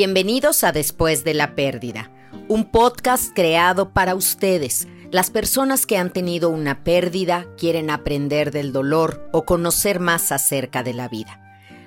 Bienvenidos a Después de la Pérdida, un podcast creado para ustedes, las personas que han tenido una pérdida, quieren aprender del dolor o conocer más acerca de la vida.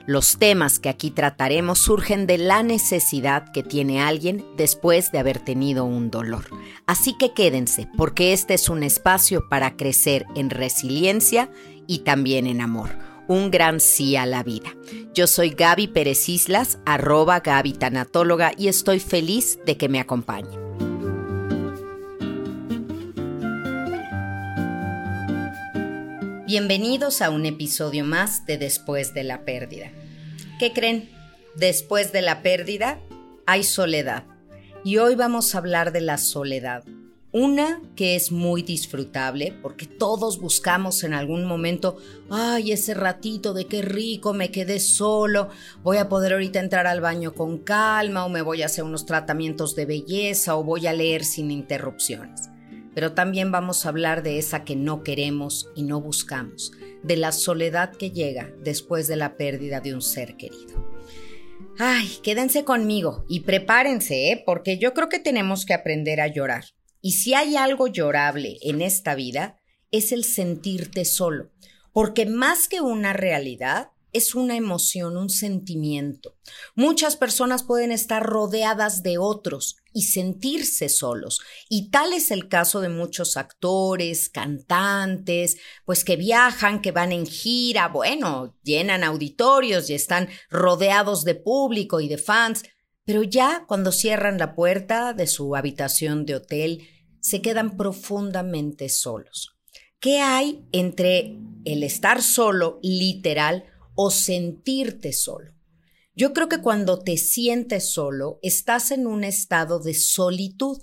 Los temas que aquí trataremos surgen de la necesidad que tiene alguien después de haber tenido un dolor. Así que quédense, porque este es un espacio para crecer en resiliencia y también en amor un gran sí a la vida. Yo soy Gaby Pérez Islas, arroba Gaby Tanatóloga, y estoy feliz de que me acompañen. Bienvenidos a un episodio más de Después de la Pérdida. ¿Qué creen? Después de la pérdida hay soledad. Y hoy vamos a hablar de la soledad una que es muy disfrutable porque todos buscamos en algún momento, ay, ese ratito de qué rico, me quedé solo, voy a poder ahorita entrar al baño con calma o me voy a hacer unos tratamientos de belleza o voy a leer sin interrupciones. Pero también vamos a hablar de esa que no queremos y no buscamos, de la soledad que llega después de la pérdida de un ser querido. Ay, quédense conmigo y prepárense, ¿eh? porque yo creo que tenemos que aprender a llorar. Y si hay algo llorable en esta vida, es el sentirte solo, porque más que una realidad, es una emoción, un sentimiento. Muchas personas pueden estar rodeadas de otros y sentirse solos. Y tal es el caso de muchos actores, cantantes, pues que viajan, que van en gira, bueno, llenan auditorios y están rodeados de público y de fans, pero ya cuando cierran la puerta de su habitación de hotel, se quedan profundamente solos. ¿Qué hay entre el estar solo, literal, o sentirte solo? Yo creo que cuando te sientes solo, estás en un estado de solitud.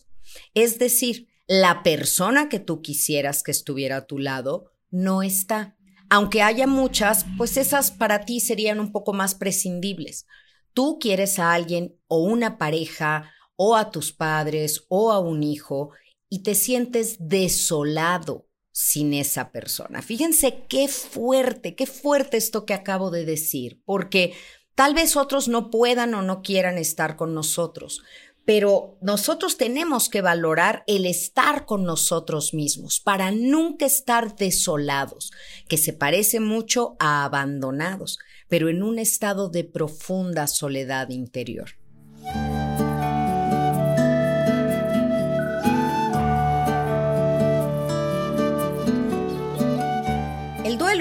Es decir, la persona que tú quisieras que estuviera a tu lado no está. Aunque haya muchas, pues esas para ti serían un poco más prescindibles. Tú quieres a alguien o una pareja o a tus padres o a un hijo y te sientes desolado sin esa persona. Fíjense qué fuerte, qué fuerte esto que acabo de decir, porque tal vez otros no puedan o no quieran estar con nosotros, pero nosotros tenemos que valorar el estar con nosotros mismos para nunca estar desolados, que se parece mucho a abandonados, pero en un estado de profunda soledad interior.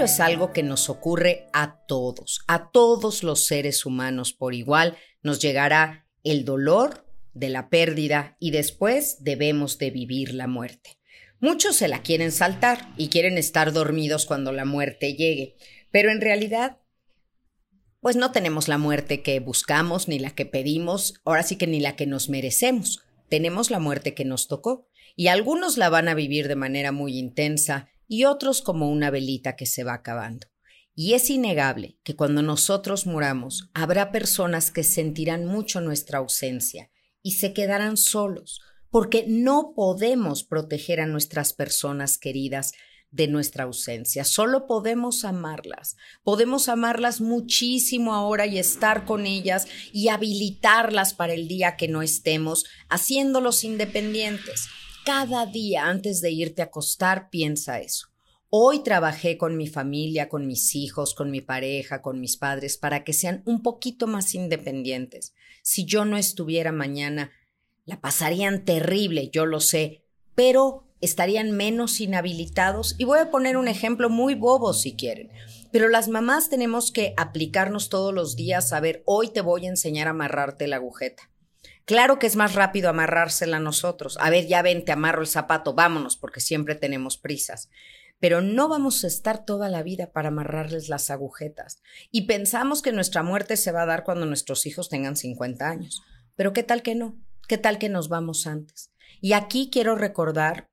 Es algo que nos ocurre a todos, a todos los seres humanos por igual. Nos llegará el dolor de la pérdida y después debemos de vivir la muerte. Muchos se la quieren saltar y quieren estar dormidos cuando la muerte llegue, pero en realidad, pues no tenemos la muerte que buscamos ni la que pedimos, ahora sí que ni la que nos merecemos. Tenemos la muerte que nos tocó y algunos la van a vivir de manera muy intensa y otros como una velita que se va acabando. Y es innegable que cuando nosotros muramos habrá personas que sentirán mucho nuestra ausencia y se quedarán solos, porque no podemos proteger a nuestras personas queridas de nuestra ausencia. Solo podemos amarlas. Podemos amarlas muchísimo ahora y estar con ellas y habilitarlas para el día que no estemos, haciéndolos independientes cada día antes de irte a acostar piensa eso. Hoy trabajé con mi familia, con mis hijos, con mi pareja, con mis padres, para que sean un poquito más independientes. Si yo no estuviera mañana, la pasarían terrible, yo lo sé, pero estarían menos inhabilitados. Y voy a poner un ejemplo muy bobo si quieren. Pero las mamás tenemos que aplicarnos todos los días a ver, hoy te voy a enseñar a amarrarte la agujeta. Claro que es más rápido amarrársela a nosotros. A ver, ya ven, te amarro el zapato, vámonos, porque siempre tenemos prisas. Pero no vamos a estar toda la vida para amarrarles las agujetas. Y pensamos que nuestra muerte se va a dar cuando nuestros hijos tengan 50 años. Pero ¿qué tal que no? ¿Qué tal que nos vamos antes? Y aquí quiero recordar,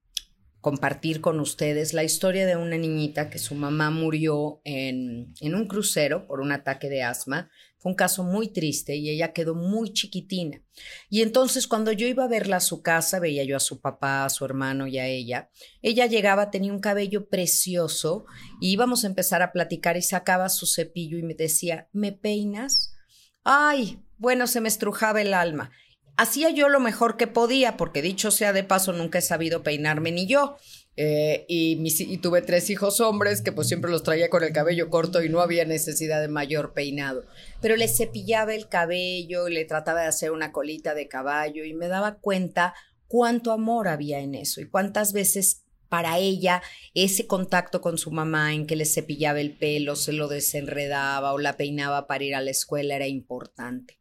compartir con ustedes la historia de una niñita que su mamá murió en, en un crucero por un ataque de asma un caso muy triste y ella quedó muy chiquitina. Y entonces cuando yo iba a verla a su casa, veía yo a su papá, a su hermano y a ella. Ella llegaba, tenía un cabello precioso y íbamos a empezar a platicar y sacaba su cepillo y me decía, ¿me peinas? Ay, bueno, se me estrujaba el alma. Hacía yo lo mejor que podía, porque dicho sea de paso, nunca he sabido peinarme ni yo. Eh, y, tuve tres hijos hombres que pues siempre los traía con el cabello corto y no había necesidad de mayor peinado. Pero le cepillaba el cabello, le trataba de hacer una colita de caballo y me daba cuenta cuánto amor había en eso y cuántas veces para ella ese contacto con su mamá en que le cepillaba el pelo, se lo desenredaba o la peinaba para ir a la escuela era importante.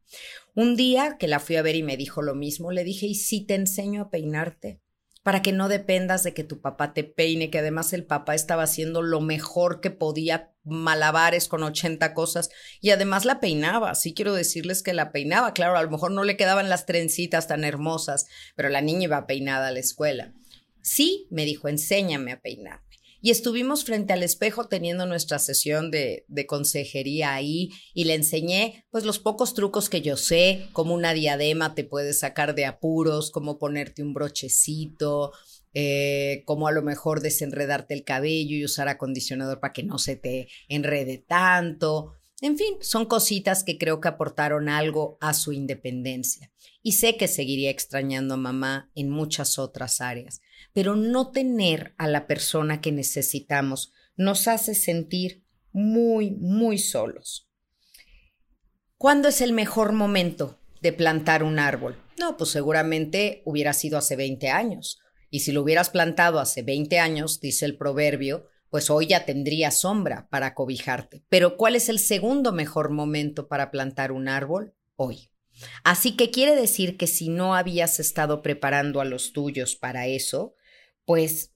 Un día que la fui a ver y me dijo lo mismo, le dije, ¿y si te enseño a peinarte? Para que no dependas de que tu papá te peine, que además el papá estaba haciendo lo mejor que podía, malabares con 80 cosas, y además la peinaba. Sí quiero decirles que la peinaba. Claro, a lo mejor no le quedaban las trencitas tan hermosas, pero la niña iba peinada a la escuela. Sí, me dijo, enséñame a peinar y estuvimos frente al espejo teniendo nuestra sesión de, de, consejería ahí y le enseñé pues los pocos trucos que yo sé, como una diadema te puede sacar de apuros, cómo ponerte un brochecito, eh, cómo a lo mejor desenredarte el cabello y usar acondicionador para que no se te enrede tanto. En fin, son cositas que creo que aportaron algo a su independencia. Y sé que seguiría extrañando a mamá en muchas otras áreas pero no tener a la persona que necesitamos nos hace sentir muy, muy solos. ¿Cuándo es el mejor momento de plantar un árbol? No, pues seguramente hubiera sido hace 20 años. Y si lo hubieras plantado hace 20 años, dice el proverbio, pues hoy ya tendría sombra para cobijarte. Pero ¿cuál es el segundo mejor momento para plantar un árbol? Hoy. Así que quiere decir que si no habías estado preparando a los tuyos para eso, pues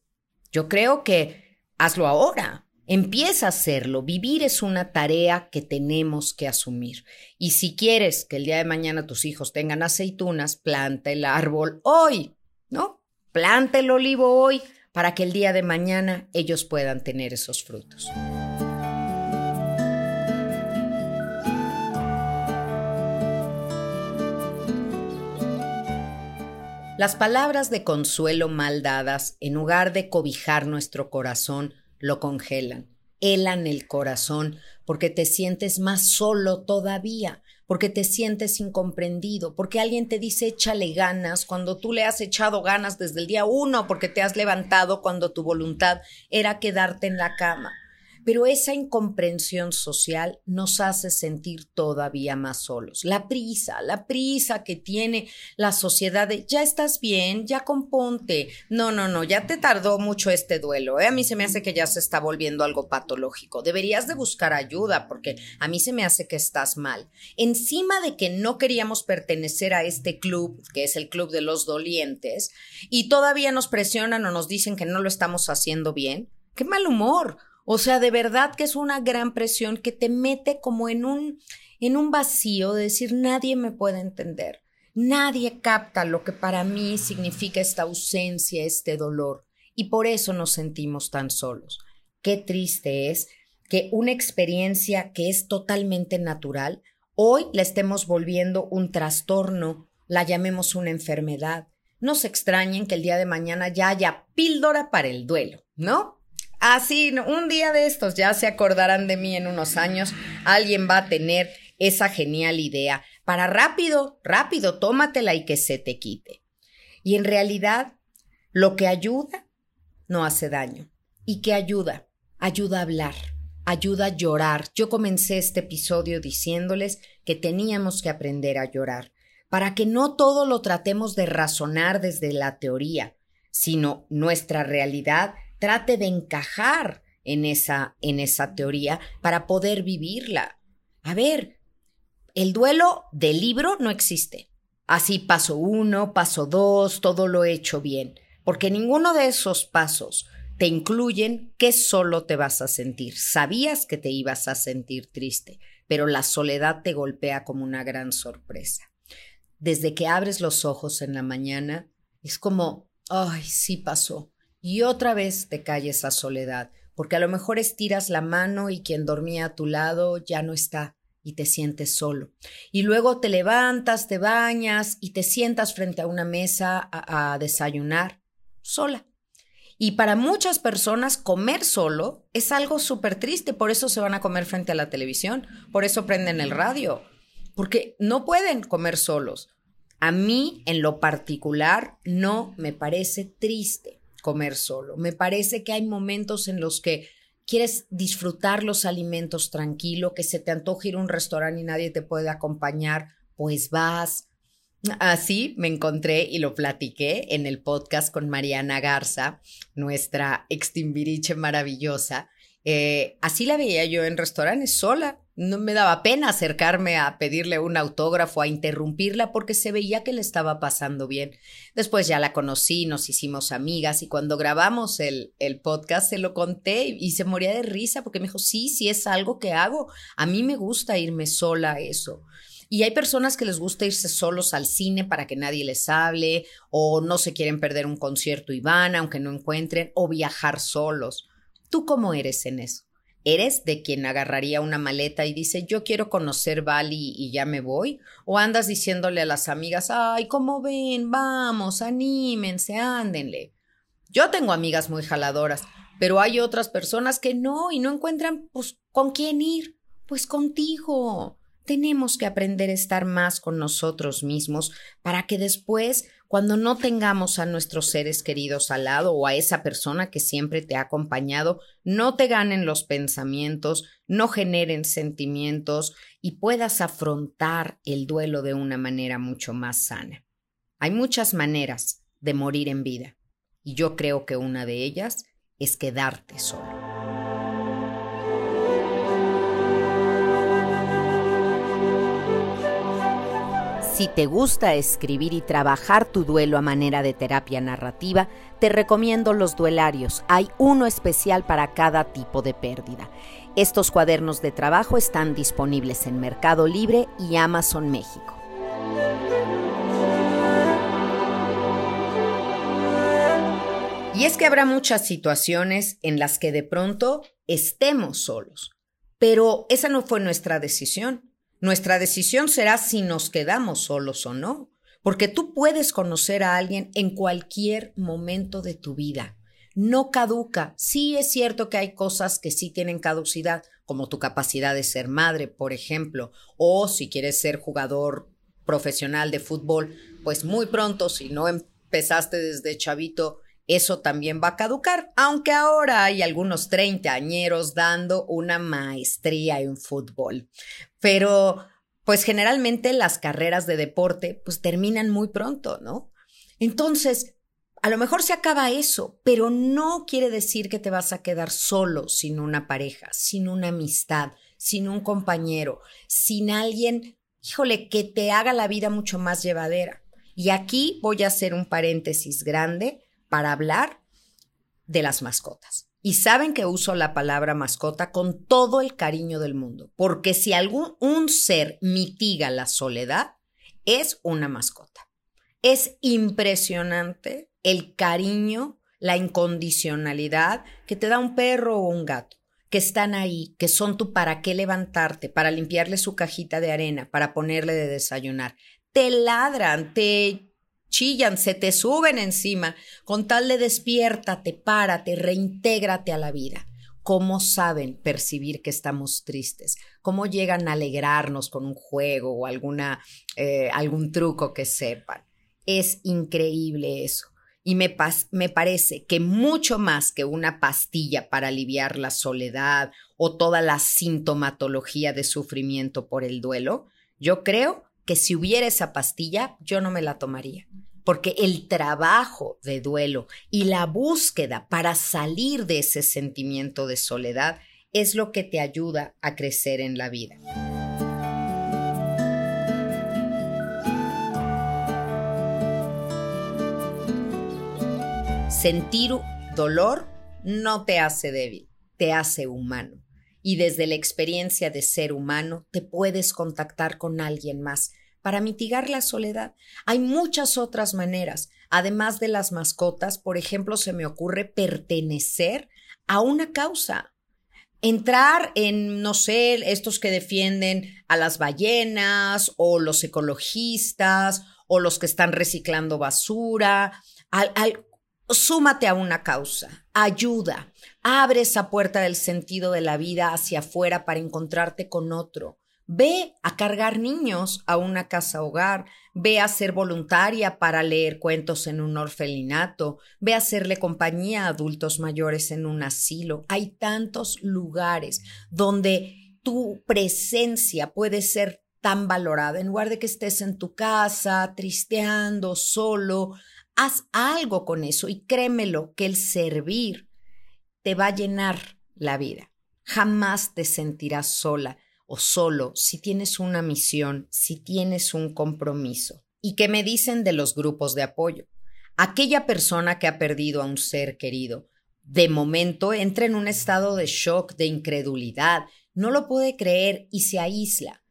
yo creo que hazlo ahora. Empieza a hacerlo. Vivir es una tarea que tenemos que asumir. Y si quieres que el día de mañana tus hijos tengan aceitunas, planta el árbol hoy, ¿no? Planta el olivo hoy para que el día de mañana ellos puedan tener esos frutos. Las palabras de consuelo mal dadas, en lugar de cobijar nuestro corazón, lo congelan, helan el corazón, porque te sientes más solo todavía, porque te sientes incomprendido, porque alguien te dice échale ganas cuando tú le has echado ganas desde el día uno, porque te has levantado cuando tu voluntad era quedarte en la cama pero esa incomprensión social nos hace sentir todavía más solos. La prisa, la prisa que tiene la sociedad de ya estás bien, ya componte. No, no, no, ya te tardó mucho este duelo. ¿eh? A mí se me hace que ya se está volviendo algo patológico. Deberías de buscar ayuda porque a mí se me hace que estás mal. Encima de que no queríamos pertenecer a este club, que es el club de los dolientes, y todavía nos presionan o nos dicen que no lo estamos haciendo bien. ¡Qué mal humor! O sea, de verdad que es una gran presión que te mete como en un, en un vacío de decir nadie me puede entender. Nadie capta lo que para mí significa esta ausencia, este dolor. Y por eso nos sentimos tan solos. Qué triste es que una experiencia que es totalmente natural, hoy la estemos volviendo un trastorno, la llamemos una enfermedad. No se extrañen que el día de mañana ya haya píldora para el duelo, ¿no? Así, un día de estos ya se acordarán de mí en unos años. Alguien va a tener esa genial idea para rápido, rápido, tómatela y que se te quite. Y en realidad, lo que ayuda no hace daño. ¿Y qué ayuda? Ayuda a hablar, ayuda a llorar. Yo comencé este episodio diciéndoles que teníamos que aprender a llorar, para que no todo lo tratemos de razonar desde la teoría, sino nuestra realidad trate de encajar en esa, en esa teoría para poder vivirla. A ver, el duelo del libro no existe. Así paso uno, paso dos, todo lo he hecho bien, porque ninguno de esos pasos te incluyen que solo te vas a sentir. Sabías que te ibas a sentir triste, pero la soledad te golpea como una gran sorpresa. Desde que abres los ojos en la mañana, es como, ay, sí pasó y otra vez te cae esa soledad, porque a lo mejor estiras la mano y quien dormía a tu lado ya no está y te sientes solo. Y luego te levantas, te bañas y te sientas frente a una mesa a, a desayunar sola. Y para muchas personas comer solo es algo súper triste, por eso se van a comer frente a la televisión, por eso prenden el radio, porque no pueden comer solos. A mí, en lo particular, no me parece triste comer solo. Me parece que hay momentos en los que quieres disfrutar los alimentos tranquilo, que se te antoja ir a un restaurante y nadie te puede acompañar, pues vas. Así me encontré y lo platiqué en el podcast con Mariana Garza, nuestra extimbiriche maravillosa. Eh, así la veía yo en restaurantes sola, no me daba pena acercarme a pedirle un autógrafo, a interrumpirla, porque se veía que le estaba pasando bien. Después ya la conocí, nos hicimos amigas y cuando grabamos el, el podcast se lo conté y, se moría de risa porque me dijo, sí, sí es algo que hago. A mí me gusta irme sola a eso. Y hay personas que les gusta irse solos al cine para que nadie les hable, o no se quieren perder un concierto y van, aunque no encuentren, o viajar solos. ¿Tú cómo eres en eso? ¿Eres de quien agarraría una maleta y dice, yo quiero conocer Bali y ya me voy? ¿O andas diciéndole a las amigas, ay, ¿cómo ven? Vamos, anímense, ándenle. Yo tengo amigas muy jaladoras, pero hay otras personas que no y no encuentran, pues, ¿con quién ir? Pues contigo. Tenemos que aprender a estar más con nosotros mismos para que después cuando no tengamos a nuestros seres queridos al lado o a esa persona que siempre te ha acompañado, no te ganen los pensamientos, no generen sentimientos y puedas afrontar el duelo de una manera mucho más sana. Hay muchas maneras de morir en vida y yo creo que una de ellas es quedarte solo. Si te gusta escribir y trabajar tu duelo a manera de terapia narrativa, te recomiendo los duelarios. Hay uno especial para cada tipo de pérdida. Estos cuadernos de trabajo están disponibles en Mercado Libre y Amazon México. Y es que habrá muchas situaciones en las que de pronto estemos solos, pero esa no fue nuestra decisión. Nuestra decisión será si nos quedamos solos o no, porque tú puedes conocer a alguien en cualquier momento de tu vida. No caduca. Sí es cierto que hay cosas que sí tienen caducidad, como tu capacidad de ser madre, por ejemplo, o si quieres ser jugador profesional de fútbol, pues muy pronto, si no empezaste desde chavito, eso también va a caducar, aunque ahora hay algunos treintañeros dando una maestría en fútbol. Pero, pues generalmente las carreras de deporte, pues terminan muy pronto, ¿no? Entonces, a lo mejor se acaba eso, pero no quiere decir que te vas a quedar solo sin una pareja, sin una amistad, sin un compañero, sin alguien, híjole, que te haga la vida mucho más llevadera. Y aquí voy a hacer un paréntesis grande para hablar de las mascotas. Y saben que uso la palabra mascota con todo el cariño del mundo, porque si algún un ser mitiga la soledad, es una mascota. Es impresionante el cariño, la incondicionalidad que te da un perro o un gato, que están ahí, que son tú para qué levantarte, para limpiarle su cajita de arena, para ponerle de desayunar. Te ladran, te chillan, se te suben encima, con tal de despiértate, párate, reintégrate a la vida. ¿Cómo saben percibir que estamos tristes? ¿Cómo llegan a alegrarnos con un juego o alguna, eh, algún truco que sepan? Es increíble eso. Y me, me parece que mucho más que una pastilla para aliviar la soledad o toda la sintomatología de sufrimiento por el duelo, yo creo que si hubiera esa pastilla, yo no me la tomaría porque el trabajo de duelo y la búsqueda para salir de ese sentimiento de soledad es lo que te ayuda a crecer en la vida. Sentir dolor no te hace débil, te hace humano. Y desde la experiencia de ser humano te puedes contactar con alguien más para mitigar la soledad. Hay muchas otras maneras. Además de las mascotas, por ejemplo, se me ocurre pertenecer a una causa. Entrar en, no sé, estos que defienden a las ballenas o los ecologistas o los que están reciclando basura. súmate a una causa, ayuda, abre esa puerta del sentido de la vida hacia afuera para encontrarte con otro Ve a cargar niños a una casa hogar, ve a ser voluntaria para leer cuentos en un orfelinato, ve a hacerle compañía a adultos mayores en un asilo. Hay tantos lugares donde tu presencia puede ser tan valorada. En lugar de que estés en tu casa, tristeando, solo, haz algo con eso y créemelo que el servir te va a llenar la vida. Jamás te sentirás sola o solo si tienes una misión, si tienes un compromiso. ¿Y qué me dicen de los grupos de apoyo? Aquella persona que ha perdido a un ser querido, de momento entra en un estado de shock, de incredulidad, no lo puede creer y se aísla.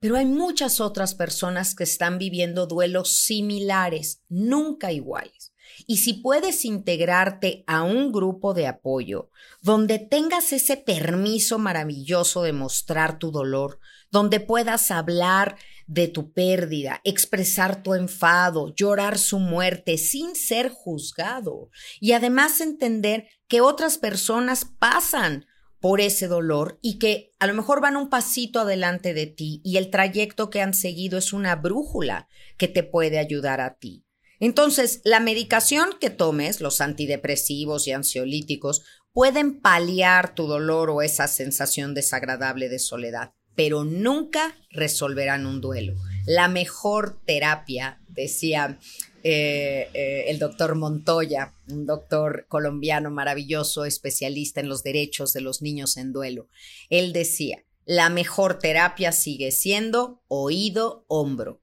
Pero hay muchas otras personas que están viviendo duelos similares, nunca iguales. Y si puedes integrarte a un grupo de apoyo donde tengas ese permiso maravilloso de mostrar tu dolor, donde puedas hablar de tu pérdida, expresar tu enfado, llorar su muerte sin ser juzgado y además entender que otras personas pasan por ese dolor y que a lo mejor van un pasito adelante de ti y el trayecto que han seguido es una brújula que te puede ayudar a ti. Entonces, la medicación que tomes, los antidepresivos y ansiolíticos, pueden paliar tu dolor o esa sensación desagradable de soledad, pero nunca resolverán un duelo. La mejor terapia, decía eh, eh, el doctor Montoya, un doctor colombiano maravilloso, especialista en los derechos de los niños en duelo, él decía, la mejor terapia sigue siendo oído-hombro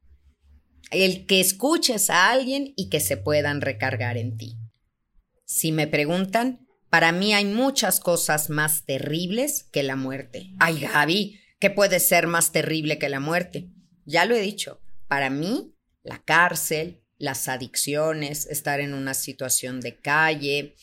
el que escuches a alguien y que se puedan recargar en ti. Si me preguntan, para mí hay muchas cosas más terribles que la muerte. Ay, Gaby, ¿qué puede ser más terrible que la muerte? Ya lo he dicho, para mí, la cárcel, las adicciones, estar en una situación de calle,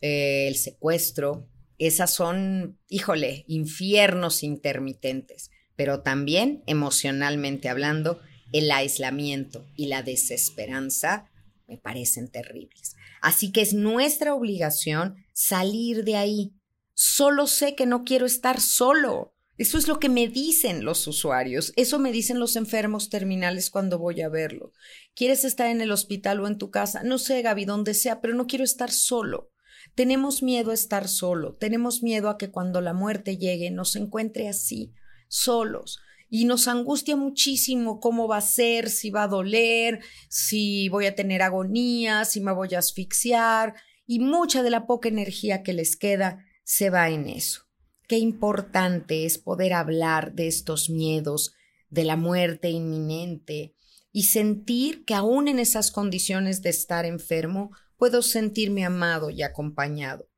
eh, el secuestro, esas son, híjole, infiernos intermitentes, pero también emocionalmente hablando, el aislamiento y la desesperanza me parecen terribles. Así que es nuestra obligación salir de ahí. Solo sé que no quiero estar solo. Eso es lo que me dicen los usuarios, eso me dicen los enfermos terminales cuando voy a verlo. ¿Quieres estar en el hospital o en tu casa? No sé, Gaby, donde sea, pero no quiero estar solo. Tenemos miedo a estar solo, tenemos miedo a que cuando la muerte llegue nos encuentre así, solos y nos angustia muchísimo cómo va a ser, si va a doler, si voy a tener agonía, si me voy a asfixiar y mucha de la poca energía que les queda se va en eso. Qué importante es poder hablar de estos miedos, de la muerte inminente y sentir que aún en esas condiciones de estar enfermo puedo sentirme amado y acompañado.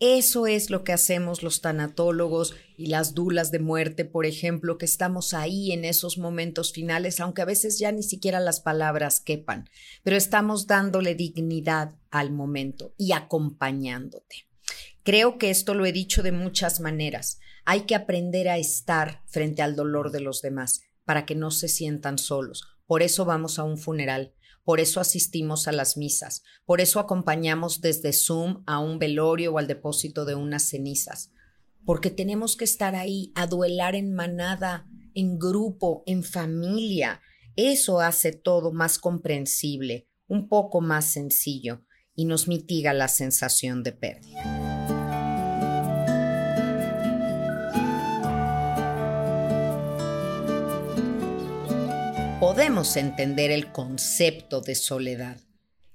Eso es lo que hacemos los tanatólogos y las dulas de muerte, por ejemplo, que estamos ahí en esos momentos finales, aunque a veces ya ni siquiera las palabras quepan, pero estamos dándole dignidad al momento y acompañándote. Creo que esto lo he dicho de muchas maneras. Hay que aprender a estar frente al dolor de los demás para que no se sientan solos. Por eso vamos a un funeral, por eso asistimos a las misas, por eso acompañamos desde Zoom a un velorio o al depósito de unas cenizas, porque tenemos que estar ahí a duelar en manada, en grupo, en familia. Eso hace todo más comprensible, un poco más sencillo y nos mitiga la sensación de pérdida. Podemos entender el concepto de soledad.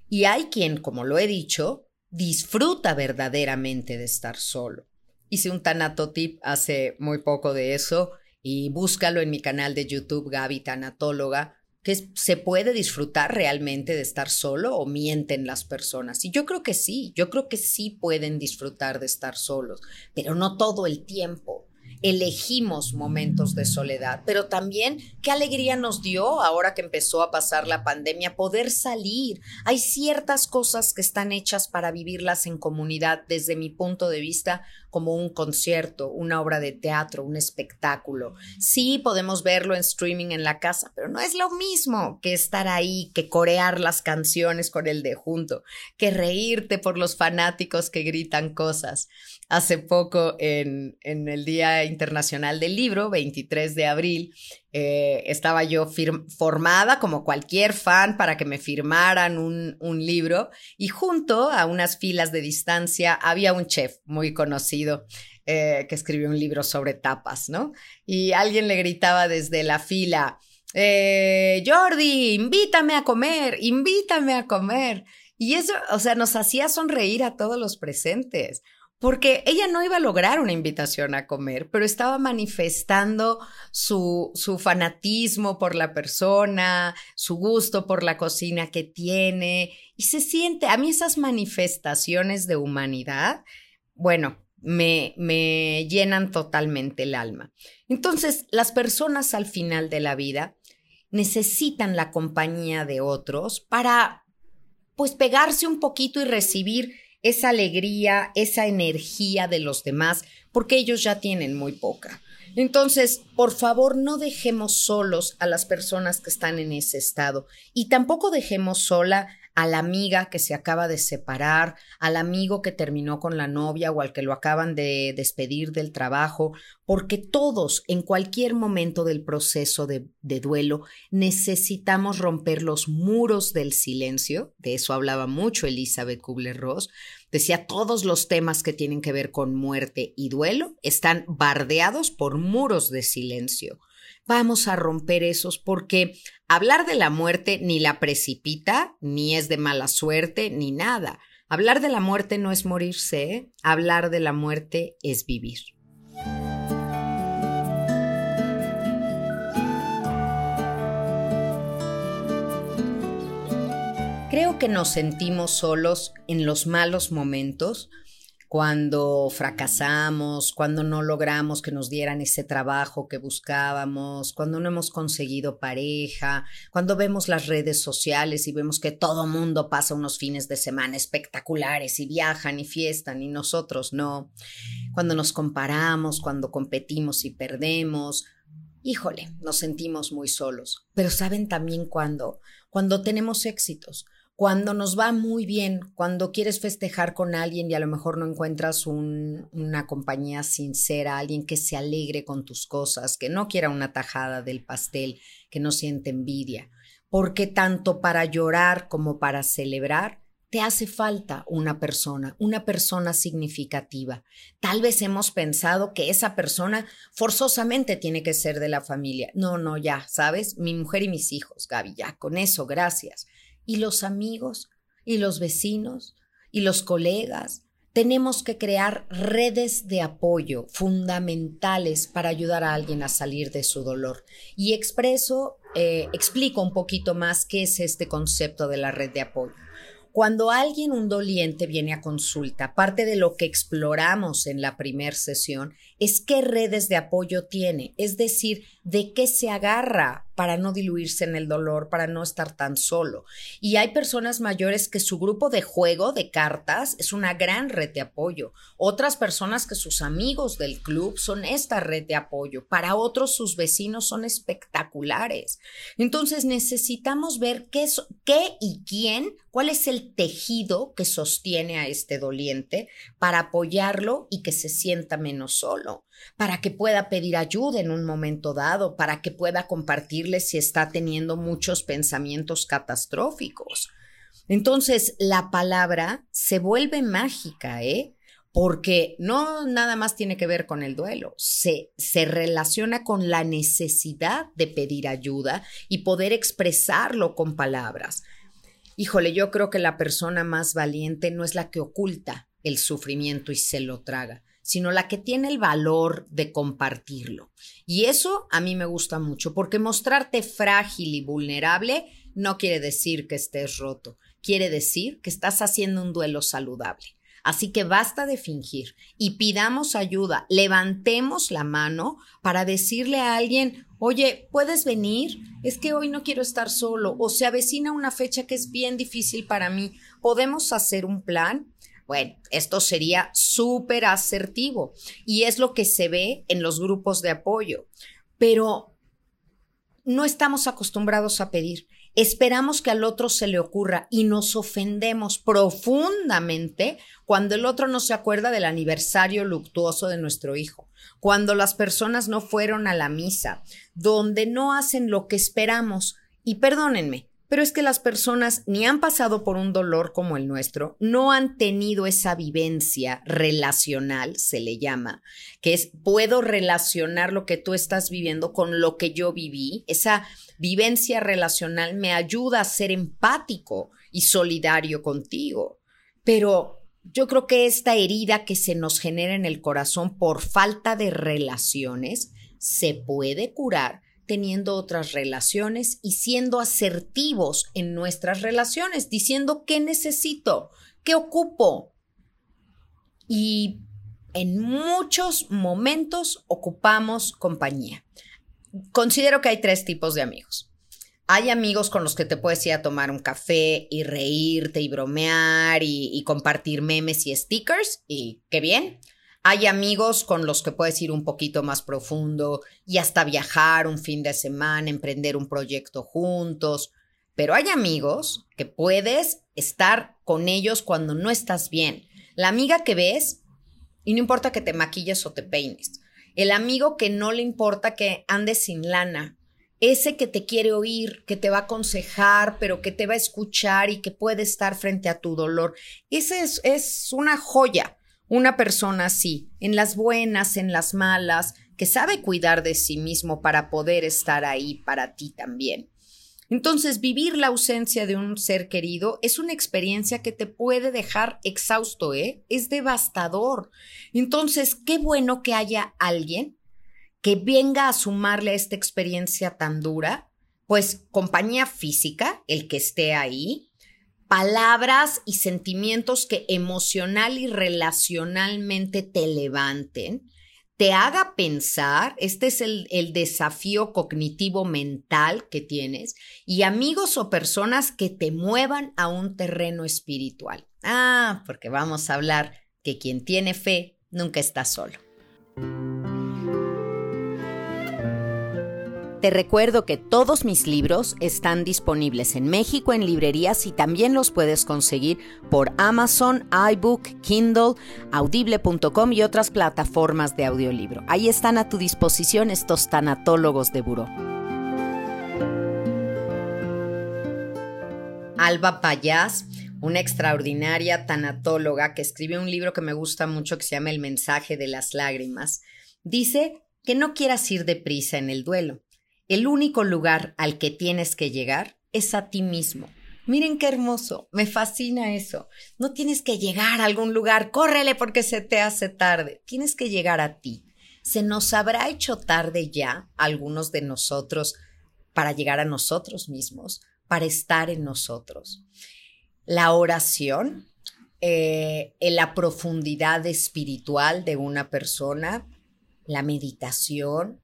Y hay quien, como lo he dicho, disfruta verdaderamente de estar solo. Hice un tanatotip hace muy poco de eso y búscalo en mi canal de YouTube Gaby Tanatóloga, que se puede disfrutar realmente de estar solo o mienten las personas. Y yo creo que sí, yo creo que sí pueden disfrutar de estar solos, pero no todo el tiempo elegimos momentos de soledad, pero también qué alegría nos dio ahora que empezó a pasar la pandemia poder salir. Hay ciertas cosas que están hechas para vivirlas en comunidad desde mi punto de vista como un concierto, una obra de teatro, un espectáculo. Sí, podemos verlo en streaming en la casa, pero no es lo mismo que estar ahí, que corear las canciones con el de junto, que reírte por los fanáticos que gritan cosas. Hace poco en, el Día Internacional del Libro, 23 de abril, eh, estaba yo formada como cualquier fan para que me firmaran un, libro y junto a unas filas de distancia había un chef muy conocido eh, que escribió un libro sobre tapas, ¿no? Y alguien le gritaba desde la fila, eh, Jordi, invítame a comer, invítame a comer. Y eso, o sea, nos hacía sonreír a todos los presentes, porque ella no iba a lograr una invitación a comer, pero estaba manifestando su, su fanatismo por la persona, su gusto por la cocina que tiene, y se siente, a mí esas manifestaciones de humanidad, bueno, me, me llenan totalmente el alma. Entonces, las personas al final de la vida necesitan la compañía de otros para, pues, pegarse un poquito y recibir esa alegría, esa energía de los demás, porque ellos ya tienen muy poca. Entonces, por favor, no dejemos solos a las personas que están en ese estado y tampoco dejemos sola a la amiga que se acaba de separar, al amigo que terminó con la novia o al que lo acaban de despedir del trabajo, porque todos en cualquier momento del proceso de, duelo necesitamos romper los muros del silencio, de eso hablaba mucho Elizabeth Kubler-Ross, decía todos los temas que tienen que ver con muerte y duelo están bardeados por muros de silencio. Vamos a romper esos porque hablar de la muerte ni la precipita, ni es de mala suerte, ni nada. Hablar de la muerte no es morirse, ¿eh? hablar de la muerte es vivir. Creo que nos sentimos solos en los malos momentos cuando fracasamos, cuando no logramos que nos dieran ese trabajo que buscábamos, cuando no hemos conseguido pareja, cuando vemos las redes sociales y vemos que todo mundo pasa unos fines de semana espectaculares y viajan y fiestan y nosotros no, cuando nos comparamos, cuando competimos y perdemos, híjole, nos sentimos muy solos. Pero saben también cuando, cuando tenemos éxitos, cuando nos va muy bien, cuando quieres festejar con alguien y a lo mejor no encuentras una compañía sincera, alguien que se alegre con tus cosas, que no quiera una tajada del pastel, que no siente envidia, porque tanto para llorar como para celebrar, te hace falta una persona, una persona significativa. Tal vez hemos pensado que esa persona forzosamente tiene que ser de la familia. No, no, ya, ¿sabes? Mi mujer y mis hijos, Gaby, ya, con eso, gracias y los amigos y los vecinos y los colegas. Tenemos que crear redes de apoyo fundamentales para ayudar a alguien a salir de su dolor. Y expreso, eh, explico un poquito más qué es este concepto de la red de apoyo. Cuando alguien, un doliente, viene a consulta, parte de lo que exploramos en la primera sesión es qué redes de apoyo tiene, es decir, de qué se agarra para no diluirse en el dolor, para no estar tan solo. Y hay personas mayores que su grupo de juego de cartas es una gran red de apoyo. Otras personas que sus amigos del club son esta red de apoyo. Para otros sus vecinos son espectaculares. Entonces necesitamos ver qué, es, qué y quién, cuál es el tejido que sostiene a este doliente para apoyarlo y que se sienta menos solo para que pueda pedir ayuda en un momento dado, para que pueda compartirle si está teniendo muchos pensamientos catastróficos. Entonces, la palabra se vuelve mágica, ¿eh? Porque no nada más tiene que ver con el duelo, se, se relaciona con la necesidad de pedir ayuda y poder expresarlo con palabras. Híjole, yo creo que la persona más valiente no es la que oculta el sufrimiento y se lo traga, sino la que tiene el valor de compartirlo. Y eso a mí me gusta mucho, porque mostrarte frágil y vulnerable no quiere decir que estés roto, quiere decir que estás haciendo un duelo saludable. Así que basta de fingir y pidamos ayuda, levantemos la mano para decirle a alguien, oye, ¿puedes venir? Es que hoy no quiero estar solo o se avecina una fecha que es bien difícil para mí. ¿Podemos hacer un plan? Bueno, esto sería súper asertivo y es lo que se ve en los grupos de apoyo, pero no estamos acostumbrados a pedir. Esperamos que al otro se le ocurra y nos ofendemos profundamente cuando el otro no se acuerda del aniversario luctuoso de nuestro hijo, cuando las personas no fueron a la misa, donde no hacen lo que esperamos. Y perdónenme, pero es que las personas ni han pasado por un dolor como el nuestro, no han tenido esa vivencia relacional, se le llama, que es puedo relacionar lo que tú estás viviendo con lo que yo viví. Esa vivencia relacional me ayuda a ser empático y solidario contigo. Pero yo creo que esta herida que se nos genera en el corazón por falta de relaciones se puede curar teniendo otras relaciones y siendo asertivos en nuestras relaciones, diciendo qué necesito, qué ocupo. Y en muchos momentos ocupamos compañía. Considero que hay tres tipos de amigos. Hay amigos con los que te puedes ir a tomar un café y reírte y bromear y, y compartir memes y stickers y qué bien. Hay amigos con los que puedes ir un poquito más profundo y hasta viajar un fin de semana, emprender un proyecto juntos. Pero hay amigos que puedes estar con ellos cuando no estás bien. La amiga que ves, y no importa que te maquilles o te peines. El amigo que no le importa que andes sin lana. Ese que te quiere oír, que te va a aconsejar, pero que te va a escuchar y que puede estar frente a tu dolor. Ese es, es una joya una persona así, en las buenas, en las malas, que sabe cuidar de sí mismo para poder estar ahí para ti también. Entonces, vivir la ausencia de un ser querido es una experiencia que te puede dejar exhausto, ¿eh? Es devastador. Entonces, qué bueno que haya alguien que venga a sumarle a esta experiencia tan dura, pues compañía física, el que esté ahí, palabras y sentimientos que emocional y relacionalmente te levanten, te haga pensar, este es el, el, desafío cognitivo mental que tienes, y amigos o personas que te muevan a un terreno espiritual. Ah, porque vamos a hablar que quien tiene fe nunca está solo. Te recuerdo que todos mis libros están disponibles en México en librerías y también los puedes conseguir por Amazon, iBook, Kindle, audible.com y otras plataformas de audiolibro. Ahí están a tu disposición estos tanatólogos de buró. Alba Payás, una extraordinaria tanatóloga que escribe un libro que me gusta mucho que se llama El mensaje de las lágrimas, dice que no quieras ir deprisa en el duelo el único lugar al que tienes que llegar es a ti mismo. Miren qué hermoso, me fascina eso. No tienes que llegar a algún lugar, córrele porque se te hace tarde. Tienes que llegar a ti. Se nos habrá hecho tarde ya, algunos de nosotros, para llegar a nosotros mismos, para estar en nosotros. La oración, eh, en la profundidad espiritual de una persona, la meditación,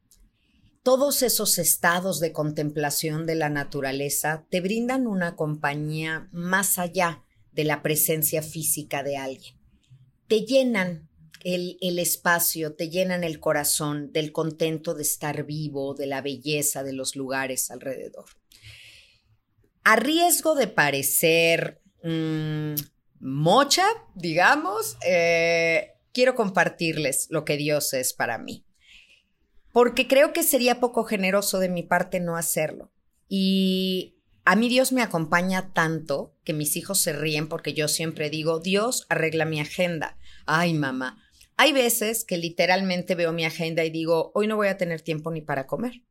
todos esos estados de contemplación de la naturaleza te brindan una compañía más allá de la presencia física de alguien. Te llenan el, espacio, te llenan el corazón del contento de estar vivo, de la belleza de los lugares alrededor. A riesgo de parecer mmm, mocha, digamos, eh, quiero compartirles lo que Dios es para mí porque creo que sería poco generoso de mi parte no hacerlo. Y a mí Dios me acompaña tanto que mis hijos se ríen porque yo siempre digo, Dios arregla mi agenda. Ay, mamá. Hay veces que literalmente veo mi agenda y digo, hoy no voy a tener tiempo ni para comer.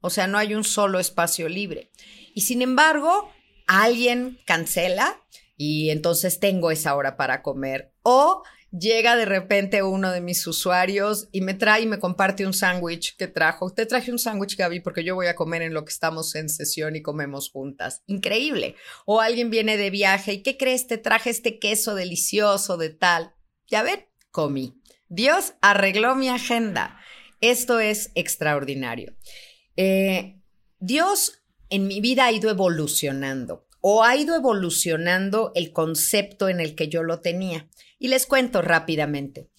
O sea, no hay un solo espacio libre. Y sin embargo, alguien cancela y entonces tengo esa hora para comer. O llega de repente uno de mis usuarios y me trae y me comparte un sándwich que trajo. Te traje un sándwich, Gaby, porque yo voy a comer en lo que estamos en sesión y comemos juntas. Increíble. O alguien viene de viaje y ¿qué crees? Te traje este queso delicioso de tal. Ya ven, comí. Dios arregló mi agenda. Esto es extraordinario. Eh, Dios en mi vida ha ido evolucionando o ha ido evolucionando el concepto en el que yo lo tenía. Y les cuento rápidamente.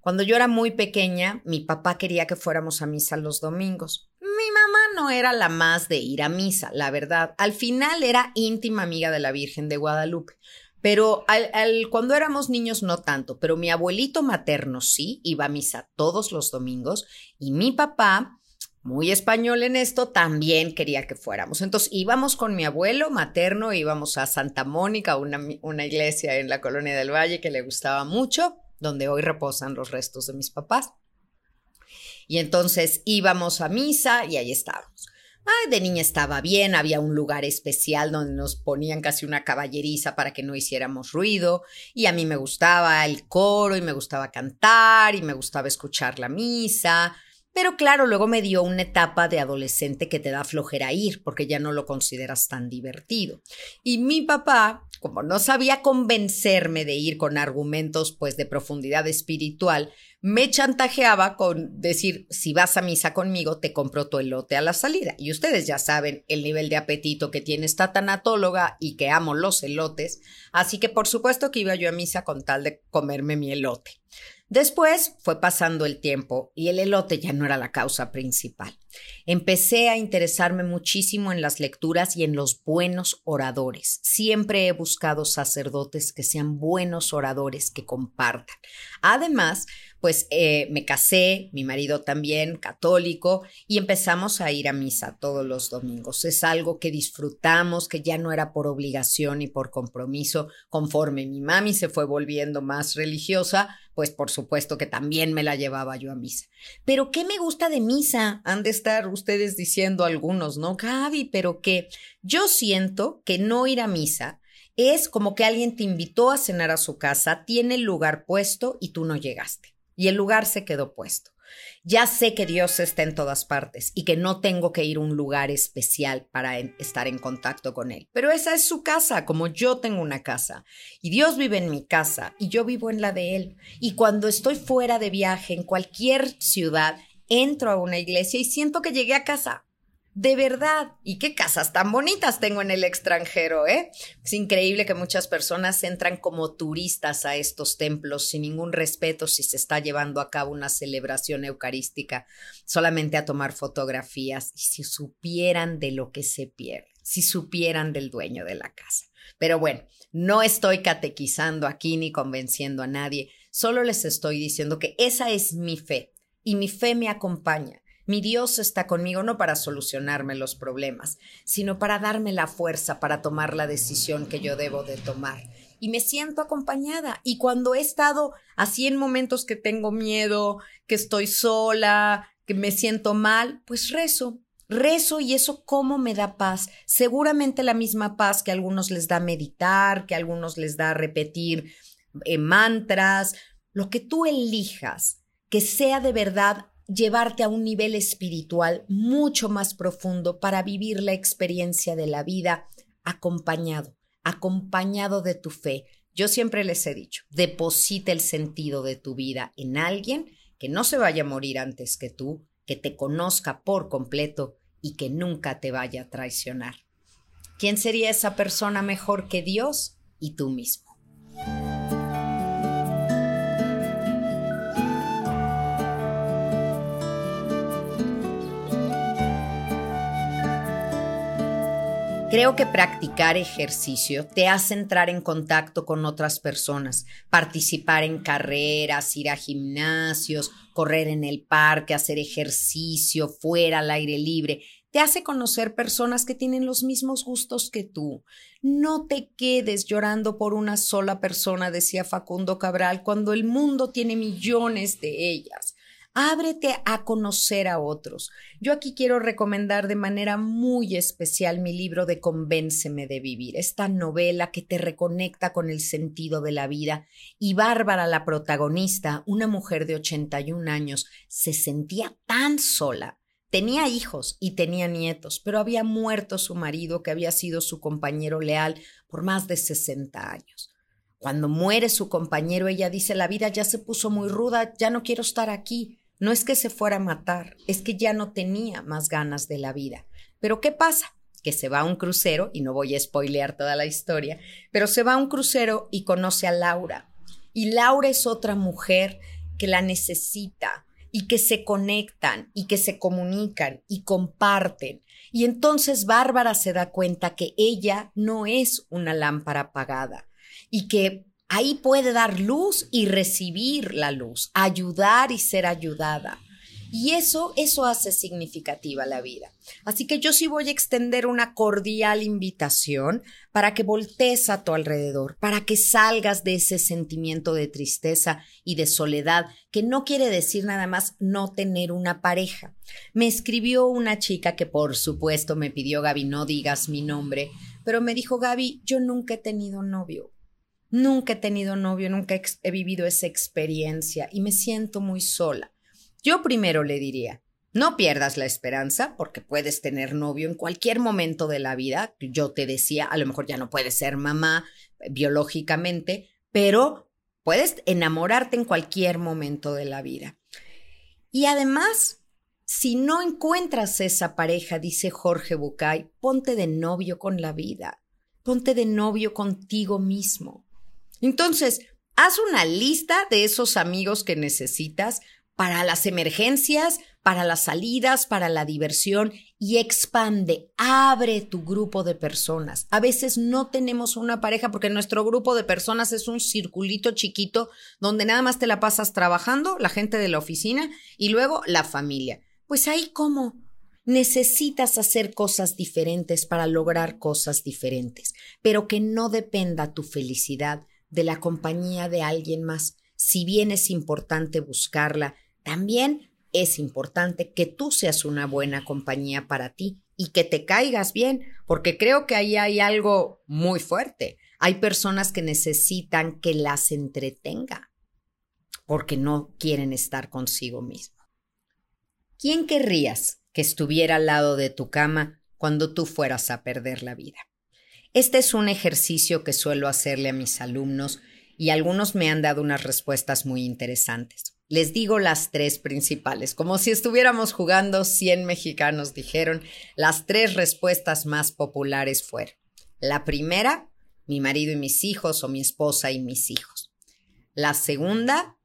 Cuando yo era muy pequeña, mi papá quería que fuéramos a misa los domingos. Mi mamá no era la más de ir a misa, la verdad. Al final era íntima amiga de la Virgen de Guadalupe. Pero cuando éramos niños no tanto, pero mi abuelito materno sí, iba a misa todos los domingos y mi papá, muy español en esto, también quería que fuéramos. Entonces íbamos con mi abuelo materno, íbamos a Santa Mónica, una, iglesia en la colonia del Valle que le gustaba mucho, donde hoy reposan los restos de mis papás. Y entonces íbamos a misa y ahí estábamos. Ay, de niña estaba bien, había un lugar especial donde nos ponían casi una caballeriza para que no hiciéramos ruido, y a mí me gustaba el coro y me gustaba cantar y me gustaba escuchar la misa, pero claro, luego me dio una etapa de adolescente que te da flojera ir porque ya no lo consideras tan divertido. Y mi papá, como no sabía convencerme de ir con argumentos pues de profundidad espiritual, me chantajeaba con decir, si vas a misa conmigo, te compro tu elote a la salida. Y ustedes ya saben el nivel de apetito que tiene esta tanatóloga y que amo los elotes, así que por supuesto que iba yo a misa con tal de comerme mi elote. Después fue pasando el tiempo y el elote ya no era la causa principal. Empecé a interesarme muchísimo en las lecturas y en los buenos oradores. Siempre he buscado sacerdotes que sean buenos oradores, que compartan. Además, pues eh, me casé, mi marido también, católico, y empezamos a ir a misa todos los domingos. Es algo que disfrutamos, que ya no era por obligación y por compromiso. Conforme mi mami se fue volviendo más religiosa, pues por supuesto que también me la llevaba yo a misa. Pero ¿qué me gusta de misa? Han de estar ustedes diciendo algunos, ¿no? Gaby, pero que yo siento que no ir a misa es como que alguien te invitó a cenar a su casa, tiene el lugar puesto y tú no llegaste y el lugar se quedó puesto. Ya sé que Dios está en todas partes y que no tengo que ir a un lugar especial para estar en contacto con Él. Pero esa es su casa, como yo tengo una casa. Y Dios vive en mi casa y yo vivo en la de Él. Y cuando estoy fuera de viaje en cualquier ciudad, entro a una iglesia y siento que llegué a casa. De verdad. Y qué casas tan bonitas tengo en el extranjero, ¿eh? Es increíble que muchas personas entran como turistas a estos templos sin ningún respeto si se está llevando a cabo una celebración eucarística, solamente a tomar fotografías y si supieran de lo que se pierde, si supieran del dueño de la casa. Pero bueno, no estoy catequizando aquí ni convenciendo a nadie, solo les estoy diciendo que esa es mi fe y mi fe me acompaña mi Dios está conmigo no para solucionarme los problemas, sino para darme la fuerza para tomar la decisión que yo debo de tomar. Y me siento acompañada. Y cuando he estado así en momentos que tengo miedo, que estoy sola, que me siento mal, pues rezo, rezo y eso cómo me da paz. Seguramente la misma paz que a algunos les da meditar, que a algunos les da repetir eh, mantras, lo que tú elijas, que sea de verdad llevarte a un nivel espiritual mucho más profundo para vivir la experiencia de la vida acompañado, acompañado de tu fe. Yo siempre les he dicho, deposita el sentido de tu vida en alguien que no se vaya a morir antes que tú, que te conozca por completo y que nunca te vaya a traicionar. ¿Quién sería esa persona mejor que Dios y tú mismo? Creo que practicar ejercicio te hace entrar en contacto con otras personas, participar en carreras, ir a gimnasios, correr en el parque, hacer ejercicio fuera al aire libre. Te hace conocer personas que tienen los mismos gustos que tú. No te quedes llorando por una sola persona, decía Facundo Cabral, cuando el mundo tiene millones de ellas. Ábrete a conocer a otros. Yo aquí quiero recomendar de manera muy especial mi libro de Convénceme de Vivir, esta novela que te reconecta con el sentido de la vida. Y Bárbara, la protagonista, una mujer de 81 años, se sentía tan sola. Tenía hijos y tenía nietos, pero había muerto su marido, que había sido su compañero leal por más de 60 años. Cuando muere su compañero, ella dice, la vida ya se puso muy ruda, ya no quiero estar aquí. No es que se fuera a matar, es que ya no tenía más ganas de la vida. Pero ¿qué pasa? Que se va a un crucero, y no voy a spoilear toda la historia, pero se va a un crucero y conoce a Laura. Y Laura es otra mujer que la necesita, y que se conectan y que se comunican y comparten. Y entonces Bárbara se da cuenta que ella no es una lámpara apagada y que ahí puede dar luz y recibir la luz, ayudar y ser ayudada. Y eso, eso hace significativa la vida. Así que yo sí voy a extender una cordial invitación para que voltees a tu alrededor, para que salgas de ese sentimiento de tristeza y de soledad, que no quiere decir nada más no tener una pareja. Me escribió una chica que por supuesto me pidió, Gaby, no digas mi nombre, pero me dijo, Gaby, yo nunca he tenido novio. Nunca he tenido novio, nunca he vivido esa experiencia y me siento muy sola. Yo primero le diría, no pierdas la esperanza porque puedes tener novio en cualquier momento de la vida. Yo te decía, a lo mejor ya no puedes ser mamá eh, biológicamente, pero puedes enamorarte en cualquier momento de la vida. Y además, si no encuentras esa pareja, dice Jorge Bucay, ponte de novio con la vida, ponte de novio contigo mismo. Entonces, haz una lista de esos amigos que necesitas, para las emergencias, para las salidas, para la diversión y expande, abre tu grupo de personas. A veces no tenemos una pareja porque nuestro grupo de personas es un circulito chiquito donde nada más te la pasas trabajando, la gente de la oficina y luego la familia. Pues ahí cómo necesitas hacer cosas diferentes para lograr cosas diferentes, pero que no dependa tu felicidad de la compañía de alguien más. Si bien es importante buscarla, también es importante que tú seas una buena compañía para ti y que te caigas bien, porque creo que ahí hay algo muy fuerte. Hay personas que necesitan que las entretenga porque no quieren estar consigo mismo. ¿Quién querrías que estuviera al lado de tu cama cuando tú fueras a perder la vida? Este es un ejercicio que suelo hacerle a mis alumnos y algunos me han dado unas respuestas muy interesantes. Les digo las tres principales, como si estuviéramos jugando 100 mexicanos dijeron, las tres respuestas más populares fueron. La primera, mi marido y mis hijos o mi esposa y mis hijos. La segunda,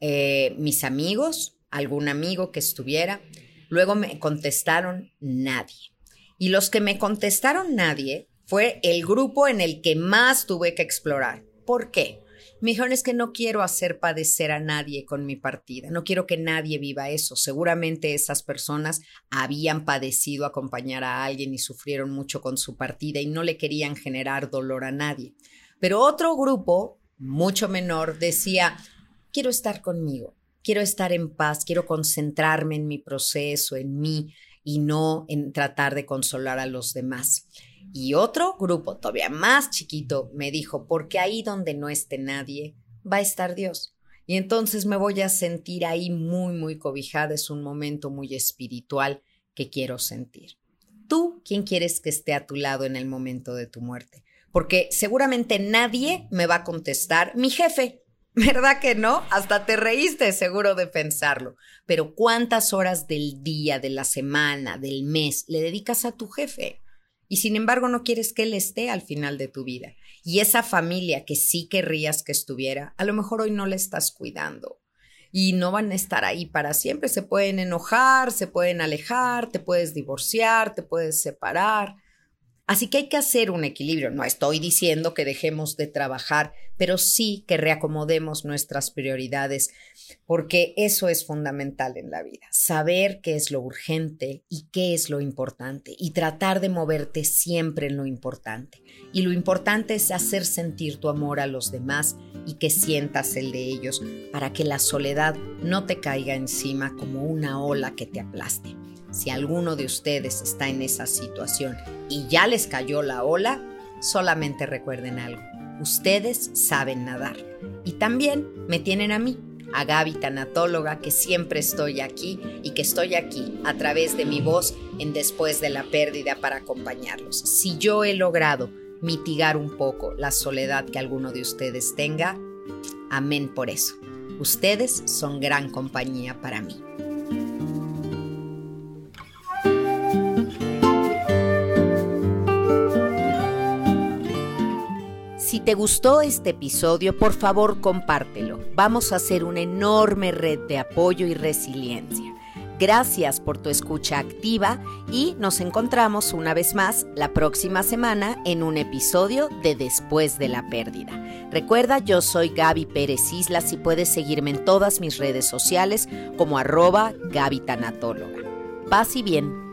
eh, mis amigos, algún amigo que estuviera. Luego me contestaron nadie. Y los que me contestaron nadie fue el grupo en el que más tuve que explorar. ¿Por qué? Me es que no quiero hacer padecer a nadie con mi partida, no quiero que nadie viva eso. Seguramente esas personas habían padecido acompañar a alguien y sufrieron mucho con su partida y no le querían generar dolor a nadie. Pero otro grupo, mucho menor, decía, quiero estar conmigo, quiero estar en paz, quiero concentrarme en mi proceso, en mí y no en tratar de consolar a los demás. Y otro grupo, todavía más chiquito, me dijo, porque ahí donde no esté nadie, va a estar Dios. Y entonces me voy a sentir ahí muy, muy cobijada. Es un momento muy espiritual que quiero sentir. ¿Tú quién quieres que esté a tu lado en el momento de tu muerte? Porque seguramente nadie me va a contestar, mi jefe, ¿verdad que no? Hasta te reíste seguro de pensarlo. Pero ¿cuántas horas del día, de la semana, del mes le dedicas a tu jefe? Y sin embargo no quieres que él esté al final de tu vida. Y esa familia que sí querrías que estuviera, a lo mejor hoy no la estás cuidando y no van a estar ahí para siempre. Se pueden enojar, se pueden alejar, te puedes divorciar, te puedes separar. Así que hay que hacer un equilibrio. No estoy diciendo que dejemos de trabajar, pero sí que reacomodemos nuestras prioridades, porque eso es fundamental en la vida. Saber qué es lo urgente y qué es lo importante y tratar de moverte siempre en lo importante. Y lo importante es hacer sentir tu amor a los demás y que sientas el de ellos para que la soledad no te caiga encima como una ola que te aplaste. Si alguno de ustedes está en esa situación y ya les cayó la ola, solamente recuerden algo. Ustedes saben nadar. Y también me tienen a mí, a Gaby Tanatóloga, que siempre estoy aquí y que estoy aquí a través de mi voz en Después de la Pérdida para acompañarlos. Si yo he logrado mitigar un poco la soledad que alguno de ustedes tenga, amén por eso. Ustedes son gran compañía para mí. Te gustó este episodio, por favor compártelo. Vamos a hacer una enorme red de apoyo y resiliencia. Gracias por tu escucha activa y nos encontramos una vez más la próxima semana en un episodio de Después de la Pérdida. Recuerda, yo soy Gaby Pérez Islas y puedes seguirme en todas mis redes sociales como arroba Gaby. Paz y bien.